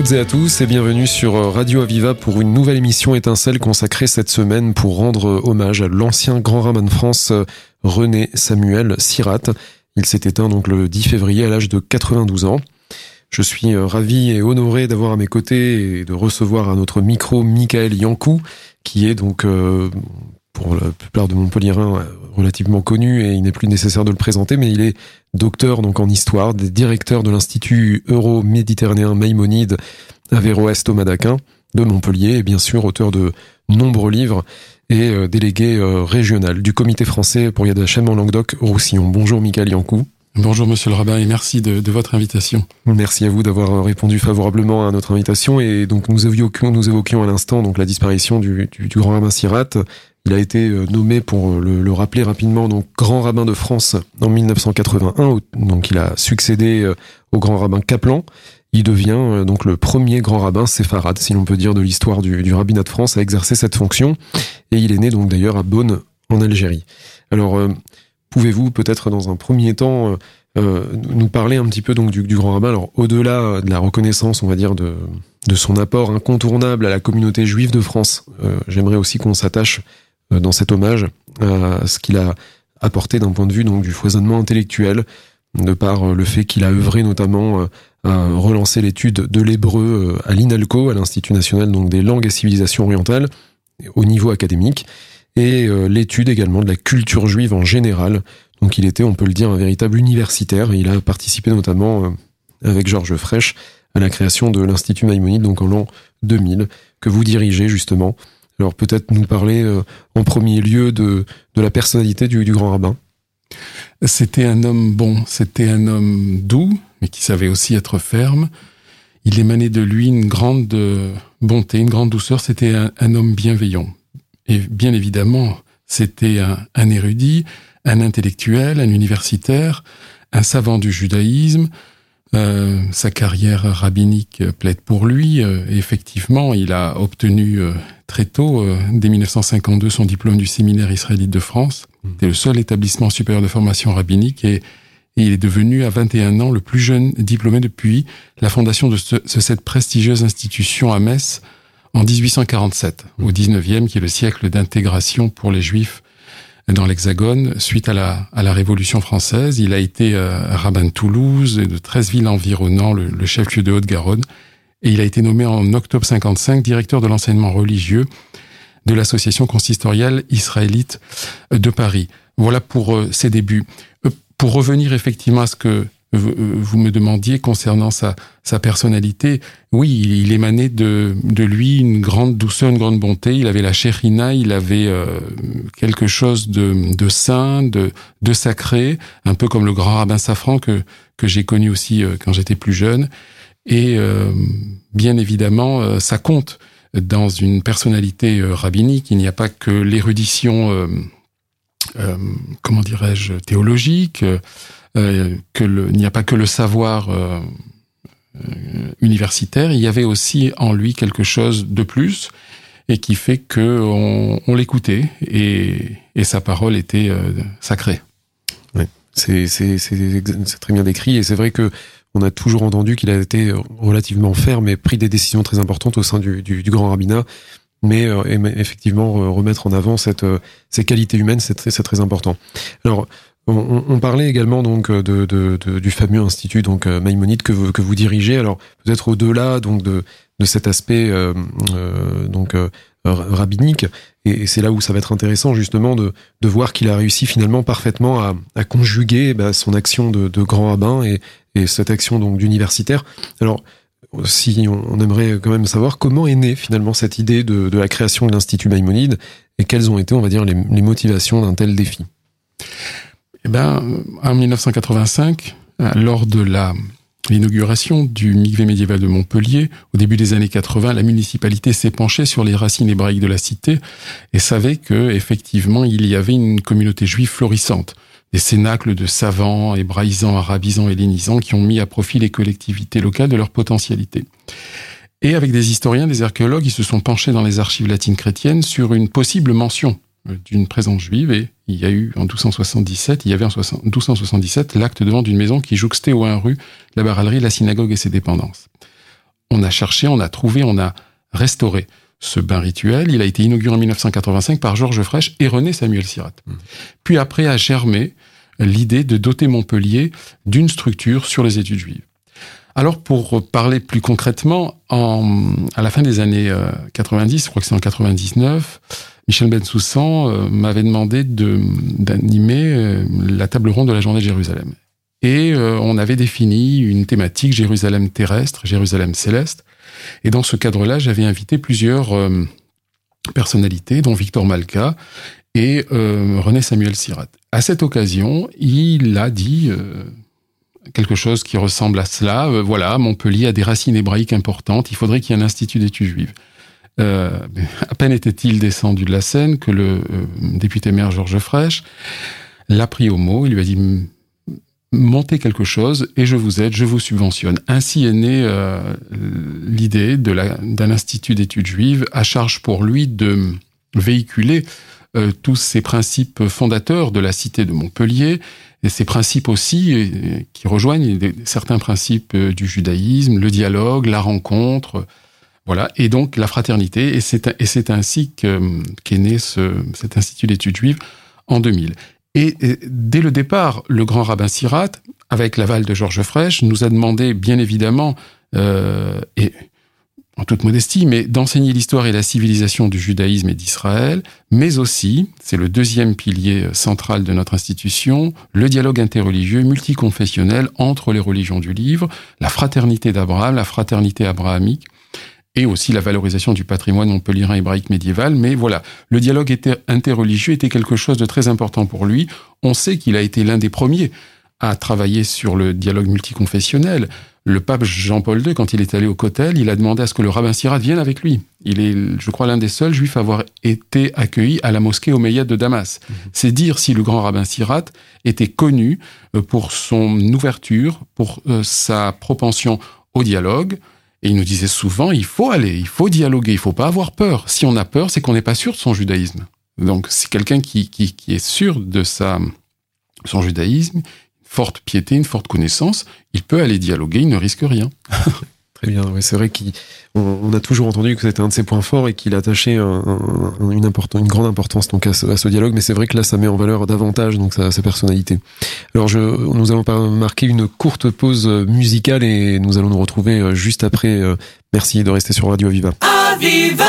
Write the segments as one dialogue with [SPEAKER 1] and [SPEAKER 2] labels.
[SPEAKER 1] Toutes et à tous et bienvenue sur Radio Aviva pour une nouvelle émission étincelle consacrée cette semaine pour rendre hommage à l'ancien grand rabbin de France René Samuel Sirat. Il s'est éteint donc le 10 février à l'âge de 92 ans. Je suis ravi et honoré d'avoir à mes côtés et de recevoir à notre micro Michael Yankou, qui est donc euh, pour la plupart de Montpellierin relativement connu et il n'est plus nécessaire de le présenter, mais il est docteur donc en histoire, directeur de l'Institut euro-méditerranéen Maïmonide à Véro-Est au Madaquin de Montpellier et bien sûr auteur de nombreux livres et euh, délégué euh, régional du comité français pour Yad Hashem en Languedoc-Roussillon. Bonjour Michael Yankou.
[SPEAKER 2] Bonjour Monsieur le rabbin et merci de, de votre invitation.
[SPEAKER 1] Merci à vous d'avoir euh, répondu favorablement à notre invitation et donc nous évoquions, nous évoquions à l'instant donc la disparition du, du, du grand rabbin Sirat il a été euh, nommé, pour euh, le, rappeler rapidement, grand rabbin de France en 1981. Donc il a succédé euh, au grand rabbin Kaplan. Il devient donc le premier grand rabbin séfarade, si l'on peut dire, de l'histoire du, rabbinat de France à exercer cette fonction. Et il est né d'ailleurs à Bonn, en Algérie. Alors, pouvez-vous peut-être dans un premier temps nous parler un petit peu donc du, grand rabbin? Alors, au-delà de la reconnaissance, on va dire, de, son apport incontournable à la communauté juive de France, j'aimerais aussi qu'on s'attache dans cet hommage à ce qu'il a apporté d'un point de vue donc du foisonnement intellectuel, de par euh, le fait qu'il a œuvré notamment euh, à relancer l'étude de l'hébreu à l'INALCO, à l'Institut national donc des langues et civilisations orientales, au niveau académique, et l'étude également de la culture juive en général. Donc il était, on peut le dire, un véritable universitaire. il a participé notamment avec Georges Frêche à la création de l'Institut Maïmonide, donc en l'an 2000, que vous dirigez justement. Alors peut-être nous parler euh, en premier lieu de, de la personnalité du, du grand rabbin.
[SPEAKER 2] C'était un homme bon, c'était un homme doux, mais qui savait aussi être ferme. Il émanait de lui une grande euh, bonté, une grande douceur. C'était un, homme bienveillant. Et bien évidemment, c'était un, un, érudit, un intellectuel, un universitaire, un savant du judaïsme, euh, sa carrière rabbinique plaide pour lui. Euh, effectivement, il a obtenu euh, très tôt, dès 1952, son diplôme du séminaire israélite de France. Mmh. C'était le seul établissement supérieur de formation rabbinique et, il est devenu à 21 ans le plus jeune diplômé depuis la fondation de, cette prestigieuse institution à Metz en 1847, au 19e, qui est le siècle d'intégration pour les juifs dans l'Hexagone suite à la, à la Révolution française. Il a été euh, rabbin de Toulouse et de 13 villes environnant le, le chef-lieu de Haute-Garonne. Et il a été nommé en octobre 55 directeur de l'enseignement religieux de l'association consistoriale israélite de Paris. Voilà pour euh, ses débuts. Euh, pour revenir effectivement à ce que vous me demandiez concernant sa, sa personnalité, oui, il, émanait de, de lui une grande douceur, une grande bonté. Il avait la chérina, il avait euh, quelque chose de, de saint, de, de sacré, un peu comme le grand rabbin Safran que, que j'ai connu aussi euh, quand j'étais plus jeune. Et euh, bien évidemment, ça compte dans une personnalité rabbinique. Il n'y a pas que l'érudition, comment dirais-je, théologique euh, que il n'y a pas que le savoir euh, euh, universitaire, il y avait aussi en lui quelque chose de plus et qui fait que on, on l'écoutait et, sa parole était sacrée.
[SPEAKER 1] Oui, c'est très bien décrit et c'est vrai que on a toujours entendu qu'il a été relativement ferme et pris des décisions très importantes au sein du, grand rabbinat. Mais effectivement, remettre en avant cette, ces qualités humaines, c'est très, très important. Alors, on, parlait également donc de, du fameux institut donc euh, Maïmonide que vous, vous dirigez. Alors peut-être au-delà donc de, cet aspect euh, euh, donc rabbinique, et, c'est là où ça va être intéressant justement de, voir qu'il a réussi finalement parfaitement à, conjuguer bah, son action de, grand rabbin et, et cette action donc d'universitaire. Alors si on, aimerait quand même savoir comment est née finalement cette idée de, la création de l'Institut Maïmonide et quelles ont été, on va dire, les motivations d'un tel défi.
[SPEAKER 2] Eh ben, en 1985, euh, lors de l'inauguration du Migvé médiéval de Montpellier, au début des années 80, la municipalité s'est penchée sur les racines hébraïques de la cité et savait que effectivement il y avait une communauté juive florissante, des cénacles de savants, hébraïsants, arabisants, hellénisants qui ont mis à profit les collectivités locales de leur potentialité. Et avec des historiens, des archéologues, ils se sont penchés dans les archives latines chrétiennes sur une possible mention euh, d'une présence juive et il y a eu en 1277, il y avait en 1277 l'acte de vente d'une maison qui jouxtait au 1 rue la baralerie, la synagogue et ses dépendances. on a cherché, on a trouvé, on a restauré ce bain rituel. Il a été inauguré en 1985 par Georges Frêche et René Samuel Sirat. Mmh. Puis après a germé l'idée de doter Montpellier d'une structure sur les études juives. Alors pour parler plus concrètement, en, à la fin des années 90, euh, je crois que c'est en 99, Michel Bensoussan euh, m'avait demandé d'animer euh, la table ronde de la journée de Jérusalem. Et on avait défini une thématique Jérusalem terrestre, Jérusalem céleste. Et dans ce cadre-là, j'avais invité plusieurs personnalités, dont Victor Malka et René Samuel Sirat. À cette occasion, il a dit quelque chose qui ressemble à cela. Euh, voilà, Montpellier a des racines hébraïques importantes. Il faudrait qu'il y ait un institut d'études juives. Euh, à peine était-il descendu de la scène que le euh, député maire Georges Frêche l'a pris au mot. Il lui a dit montez quelque chose et je vous aide, je vous subventionne. Ainsi est née l'idée d'un institut d'études juives à charge pour lui de véhiculer tous ces principes fondateurs de la cité de Montpellier et ces principes aussi euh, qui rejoignent certains principes euh, du judaïsme, le dialogue, la rencontre, voilà, et donc la fraternité. Et c'est ainsi qu'est né ce, cet institut d'études juives en 2000. Et, dès le départ, le grand rabbin Sirat, avec l'aval de Georges Frêche, nous a demandé, bien évidemment, euh, et en toute modestie, mais d'enseigner l'histoire et la civilisation du judaïsme et d'Israël, mais aussi, c'est le deuxième pilier central de notre institution, le dialogue interreligieux multiconfessionnel entre les religions du livre, la fraternité d'Abraham, la fraternité abrahamique, et aussi la valorisation du patrimoine montpellierin hébraïque médiéval. Mais voilà, le dialogue interreligieux était quelque chose de très important pour lui. On sait qu'il a été l'un des premiers à travailler sur le dialogue multiconfessionnel. Le pape Jean-Paul II, quand il est allé au Kotel, il a demandé à ce que le rabbin Sirat vienne avec lui. Il est, je crois, l'un des seuls juifs à avoir été accueilli à la mosquée Omeyyade de Damas. Mhm. C'est dire si le grand rabbin Sirat était connu euh, pour son ouverture, pour euh, sa propension au dialogue. Et il nous disait souvent, il faut aller, il faut dialoguer, il faut pas avoir peur. Si on a peur, c'est qu'on n'est pas sûr de son judaïsme. Donc, c'est quelqu'un qui, qui, qui, est sûr de sa, son judaïsme, forte piété, une forte connaissance, il peut aller dialoguer, il ne risque rien.
[SPEAKER 1] Très bien, c'est vrai qu'on a toujours entendu que c'était un de ses points forts et qu'il attachait une, grande importance à ce, dialogue, mais c'est vrai que là ça met en valeur davantage sa, personnalité. Alors nous allons marquer une courte pause musicale et nous allons nous retrouver juste après. Merci de rester sur Radio Aviva. Aviva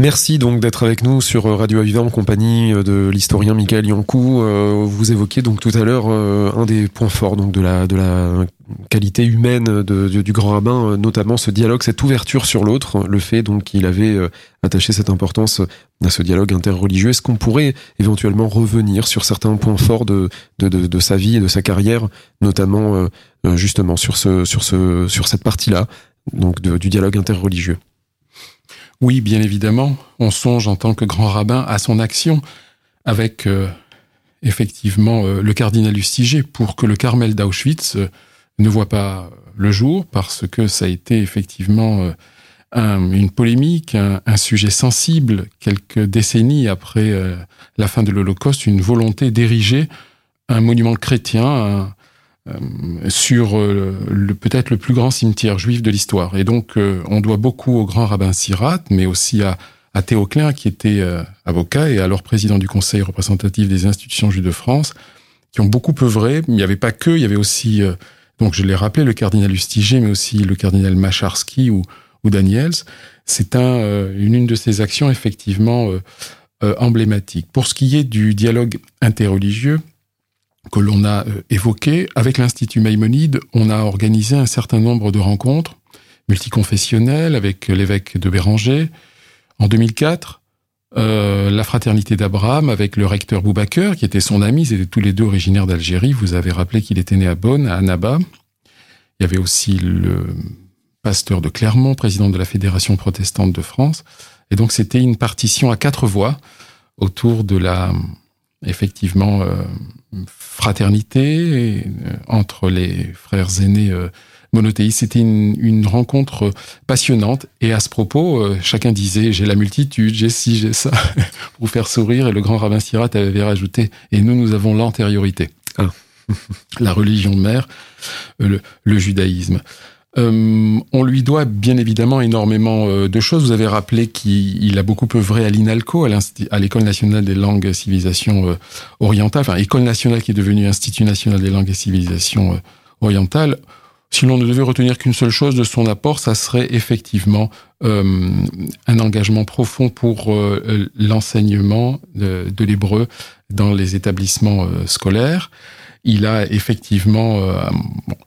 [SPEAKER 1] Merci donc d'être avec nous sur Radio Aviva en compagnie de l'historien Michael Yankou. Euh, vous évoquiez donc tout à l'heure euh, un des points forts donc de la de la qualité humaine du grand rabbin, notamment ce dialogue, cette ouverture sur l'autre, le fait donc qu'il avait euh, attaché cette importance à ce dialogue interreligieux. Est-ce qu'on pourrait éventuellement revenir sur certains points forts de, de sa vie et de sa carrière, notamment justement sur ce sur ce sur cette partie-là, donc du dialogue interreligieux?
[SPEAKER 2] Oui, bien évidemment. On songe en tant que grand rabbin à son action avec euh, effectivement euh, le cardinal Lustiger pour que le Carmel d'Auschwitz euh, ne voit pas le jour parce que ça a été effectivement une polémique, un, sujet sensible quelques décennies après la fin de l'Holocauste, une volonté d'ériger un monument chrétien, sur euh, le, peut-être le plus grand cimetière juif de l'histoire. Et donc, euh, on doit beaucoup au grand rabbin Sirat, mais aussi à, à qui était avocat et alors président du Conseil représentatif des institutions juives de France, qui ont beaucoup œuvré. Il n'y avait pas que, il y avait aussi, donc je l'ai rappelé, le cardinal Lustiger, mais aussi le cardinal Macharski ou, ou Daniels. C'est un, une, une de ces actions effectivement emblématiques. Pour ce qui est du dialogue interreligieux, que l'on a euh, évoqué. Avec l'Institut Maïmonide, on a organisé un certain nombre de rencontres multiconfessionnelles avec l'évêque de Béranger. En 2004, euh, la fraternité d'Abraham avec le recteur Boubaker, qui était son ami, ils étaient tous les deux originaires d'Algérie. Vous avez rappelé qu'il était né à Bonn, à Annaba. Il y avait aussi le pasteur de Clermont, président de la Fédération protestante de France. Et donc c'était une partition à quatre voix autour de la, effectivement, euh, fraternité euh, entre les frères aînés euh, monothéistes. C'était une, une, rencontre passionnante. Et à ce propos, euh, chacun disait j'ai la multitude, j'ai ci, j'ai ça, pour vous faire sourire. Et le grand rabbin Sirat avait rajouté et nous, nous avons l'antériorité. Ah. la religion mère, le, le judaïsme. Euh, on lui doit bien évidemment énormément euh, de choses. Vous avez rappelé qu'il a beaucoup œuvré à l'INALCO, à l'École nationale des langues et civilisations euh, orientales, enfin École nationale qui est devenue Institut national des langues et civilisations orientales. Si l'on ne devait retenir qu'une seule chose de son apport, ça serait effectivement un engagement profond pour l'enseignement de l'hébreu dans les établissements scolaires. Il a effectivement euh,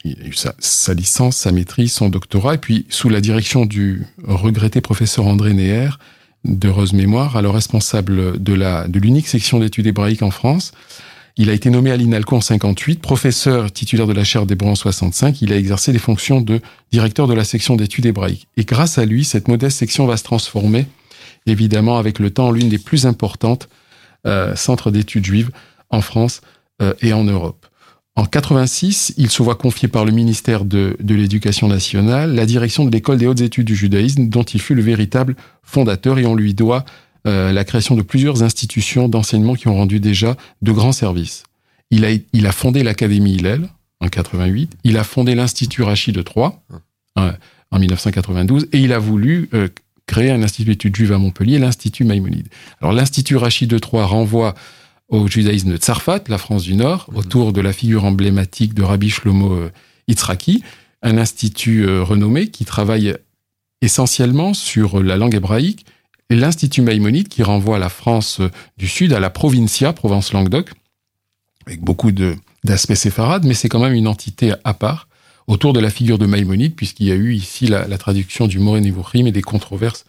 [SPEAKER 2] eu sa, licence, sa maîtrise, son doctorat, et puis sous la direction du regretté professeur André Neher, d'heureuse mémoire, alors responsable de la de l'unique section d'études hébraïques en France. Il a été nommé à l'INALCO en 58, professeur titulaire de la chaire d'hébreu en 65. Il a exercé les fonctions de directeur de la section d'études hébraïques. Et grâce à lui, cette modeste section va se transformer, évidemment, avec le temps, en l'une des plus importantes euh, centres d'études juives en France euh, et en Europe. En 86, il se voit confier par le ministère de, de l'Éducation nationale la direction de l'école des hautes études du judaïsme, dont il fut le véritable fondateur, et on lui doit euh, la création de plusieurs institutions d'enseignement qui ont rendu déjà de grands services. Il a, il a fondé l'Académie Hillel en 88, il a fondé l'Institut Rachid de Troyes euh, en 1992, et il a voulu euh, créer un institut d'études juives à Montpellier, l'Institut Maïmonide. Alors l'Institut Rachid de Troyes renvoie au judaïsme de Tsarfat, la France du Nord, mhm. autour de la figure emblématique de Rabbi Shlomo euh, Yitzhaki, un institut euh, renommé qui travaille essentiellement sur la langue hébraïque, et l'Institut Maïmonide qui renvoie à la France euh, du Sud, à la Provincia, Provence-Languedoc, avec beaucoup d'aspects séfarades, mais c'est quand même une entité à part, autour de la figure de Maïmonide, puisqu'il y a eu ici la, la traduction du Moré et des controverses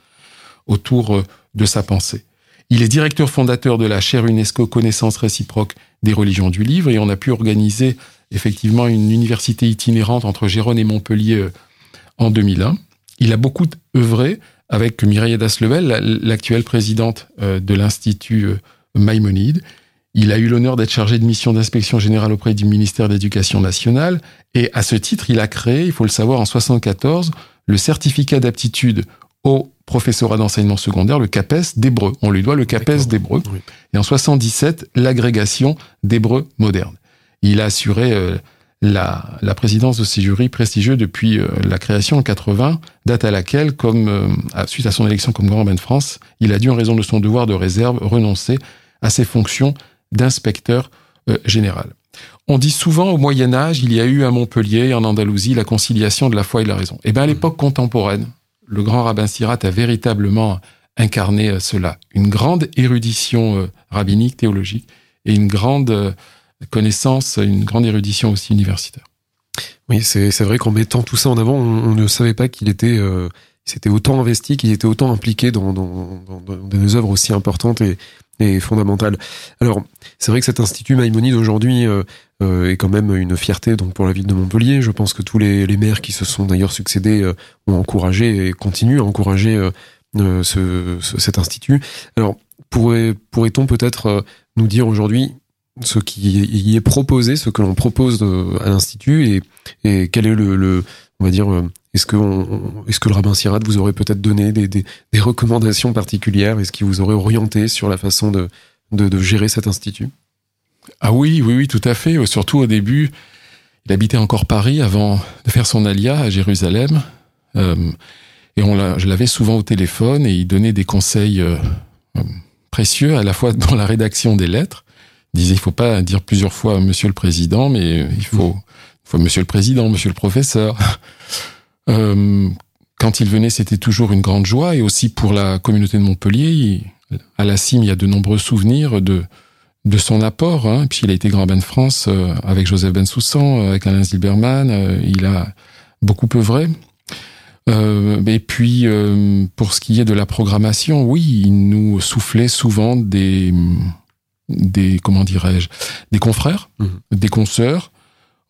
[SPEAKER 2] autour de sa pensée. Il est directeur fondateur de la chaire UNESCO Connaissance réciproque des religions du livre et on a pu organiser effectivement une université itinérante entre Gérone et Montpellier euh, en 2001. Il a beaucoup œuvré avec Mireille Daslevel, l'actuelle présidente euh, de l'Institut euh, Maïmonide. Il a eu l'honneur d'être chargé de mission d'inspection générale auprès du ministère de l'Éducation nationale et à ce titre, il a créé, il faut le savoir, en 74, le certificat d'aptitude au professorat d'enseignement secondaire, le CAPES d'hébreu. On lui doit le CAPES d'hébreu. Et en 77, l'agrégation d'hébreu moderne. Il a assuré euh, la, la, présidence de ces jurys prestigieux depuis euh, la création en 80, date à laquelle, comme euh, suite à son élection comme grand rabbin de France, il a dû, en raison de son devoir de réserve, renoncer à ses fonctions d'inspecteur général. On dit souvent au Moyen Âge, il y a eu à Montpellier et en Andalousie la conciliation de la foi et de la raison. Eh bien, à l'époque contemporaine, le grand rabbin Sirat a véritablement incarnait cela. Une grande érudition rabbinique, théologique, et une grande connaissance, une grande érudition aussi universitaire.
[SPEAKER 1] Oui, c'est vrai qu'en mettant tout ça en avant, on, ne savait pas qu'il était s'était autant investi, qu'il était autant impliqué dans, dans, dans, des œuvres aussi importantes et, et fondamentales. Alors, c'est vrai que cet institut Maïmonide aujourd'hui euh, euh, est quand même une fierté donc pour la ville de Montpellier. Je pense que tous les, les maires qui se sont d'ailleurs succédés euh, ont encouragé et continuent à encourager ce, cet institut. Alors, pourrait, pourrait-on peut-être nous dire aujourd'hui ce qui y est proposé, ce que l'on propose à l'institut et, et quel est le, le on va dire est-ce que, le rabbin Sirat vous aurait peut-être donné des, recommandations particulières? Est-ce qu'il vous aurait orienté sur la façon de, gérer cet institut?
[SPEAKER 2] Ah oui, oui, oui, tout à fait. Surtout au début, il habitait encore Paris avant de faire son alia à Jérusalem. Euh, et je l'avais souvent au téléphone et il donnait des conseils euh, précieux à la fois dans la rédaction des lettres. Il disait il faut pas dire plusieurs fois Monsieur le Président, mais il faut Monsieur le Président, Monsieur le Professeur. Euh, quand il venait, c'était toujours une grande joie, et aussi pour la communauté de Montpellier. à la cime, il y a de nombreux souvenirs de de son apport. Hein. Puis il a été grand bain de France euh, avec Joseph Bensoussan, euh, avec Alain Zilberman. Euh, il a beaucoup œuvré. et puis pour ce qui est de la programmation, oui, il nous soufflait souvent des des comment dirais-je des confrères, mmh. des consoeurs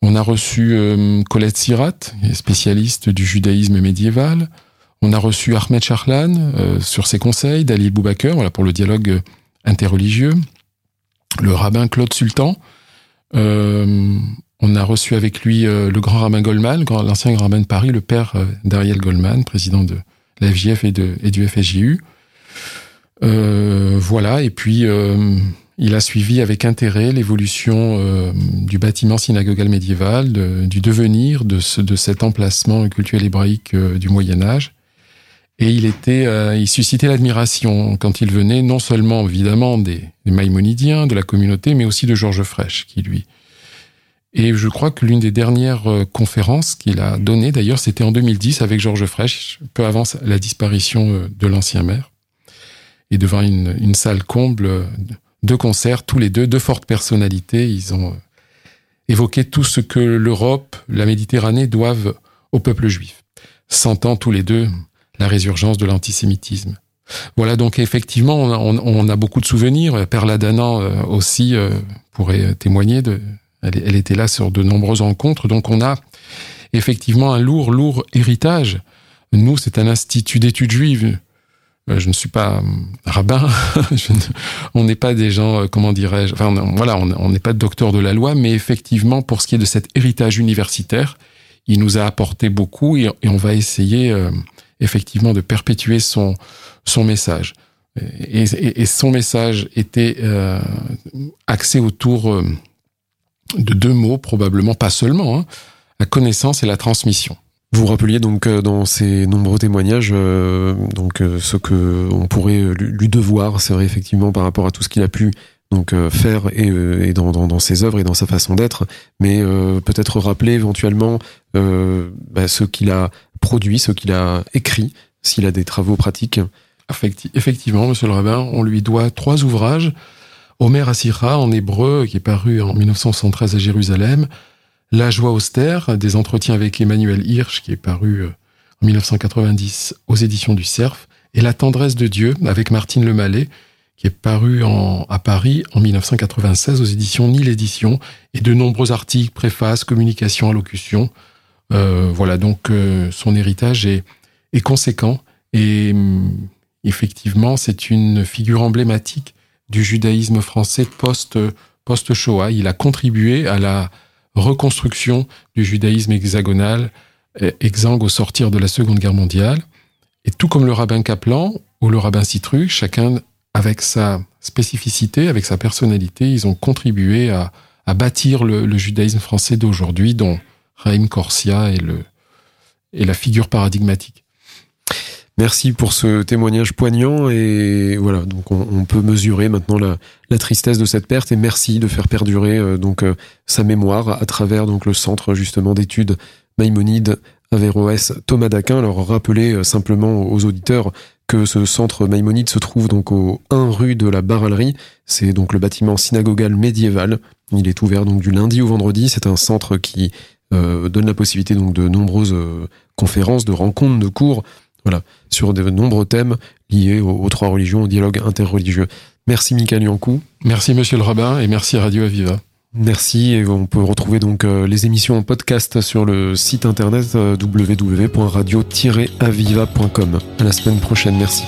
[SPEAKER 2] on a reçu euh, Colette Sirat, spécialiste du judaïsme médiéval. On a reçu Ahmed Charlan euh, sur ses conseils, Dalil Boubaker, pour le dialogue euh, interreligieux. Le rabbin Claude Sultan. on a reçu avec lui le grand rabbin Goldman, l'ancien grand rabbin de Paris, le père d'Ariel Goldman, président de la FJF et, et du FSJU. voilà, et puis il a suivi avec intérêt l'évolution euh, du bâtiment synagogal médiéval, du devenir de, ce, de cet emplacement cultuel hébraïque euh, du Moyen Âge. Et il était, euh, il suscitait l'admiration quand il venait, non seulement évidemment des, des, Maïmonidiens, de la communauté, mais aussi de Georges Frêche, qui lui. Et je crois que l'une des dernières conférences qu'il a données, d'ailleurs, c'était en 2010 avec Georges Frêche, peu avant la disparition de l'ancien maire, et devant une, une salle comble deux concerts, tous les deux, deux fortes personnalités. Ils ont euh, évoqué tout ce que l'Europe, la Méditerranée doivent au peuple juif, sentant tous les deux la résurgence de l'antisémitisme. Voilà donc effectivement, on a, beaucoup de souvenirs. Perla Danan euh, aussi euh, pourrait témoigner. Elle, était là sur de nombreuses rencontres. Donc on a effectivement un lourd, lourd héritage. Nous, c'est un institut d'études juives. Euh, je ne suis pas euh, rabbin, on n'est pas des gens, euh, comment dirais-je, enfin voilà, on n'est pas docteur de la loi, mais effectivement, pour ce qui est de cet héritage universitaire, il nous a apporté beaucoup et, on va essayer effectivement de perpétuer son, message. Et, et, son message était axé autour de deux mots, probablement pas seulement, hein, la connaissance et la transmission.
[SPEAKER 1] Vous rappeliez donc euh, dans ces nombreux témoignages euh, euh, ce que on pourrait lui devoir, c'est vrai effectivement par rapport à tout ce qu'il a pu faire et, dans, ses œuvres et dans sa façon d'être, mais peut-être rappeler éventuellement bah, ce qu'il a produit, ce qu'il a écrit, s'il a des travaux pratiques.
[SPEAKER 2] Effectivement, Monsieur le rabbin, on lui doit trois ouvrages. Omer Asira en hébreu, qui est paru en 1973 à Jérusalem, la joie austère, des entretiens avec Emmanuel Hirsch, qui est paru euh, en 1990 aux éditions du Cerf, et La tendresse de Dieu, avec Martine Lemallet, qui est paru à Paris en 1996 aux éditions Nil Édition, et de nombreux articles, préfaces, communications, allocutions. Euh, voilà, donc euh, son héritage est, conséquent, et mm, effectivement, c'est une figure emblématique du judaïsme français post, post-Shoah. Il a contribué à la reconstruction du judaïsme hexagonal euh, exsangue au sortir de la Seconde Guerre mondiale. Et tout comme le rabbin Kaplan ou le rabbin Citru, chacun avec sa spécificité, avec sa personnalité, ils ont contribué à, bâtir le, judaïsme français d'aujourd'hui, dont Raïm Corsia est, le, est la figure paradigmatique.
[SPEAKER 1] Merci pour ce témoignage poignant et voilà donc on, peut mesurer maintenant la, tristesse de cette perte et merci de faire perdurer euh, donc euh, sa mémoire à travers donc le centre justement d'études Maïmonide Averroès Thomas d'Aquin. Alors rappeler euh, simplement aux auditeurs que ce centre Maïmonide se trouve donc au 1 rue de la Baralerie. C'est donc le bâtiment synagogal médiéval. Il est ouvert donc du lundi au vendredi. C'est un centre qui donne la possibilité donc de nombreuses conférences, de rencontres, de cours, voilà, sur de nombreux thèmes liés aux, trois religions, au dialogue interreligieux. Merci Mika Liankou.
[SPEAKER 2] Merci Monsieur le Rabbin et merci Radio Aviva.
[SPEAKER 1] Merci et on peut retrouver donc euh, les émissions en podcast sur le site internet www.radio-aviva.com. À la semaine prochaine, merci.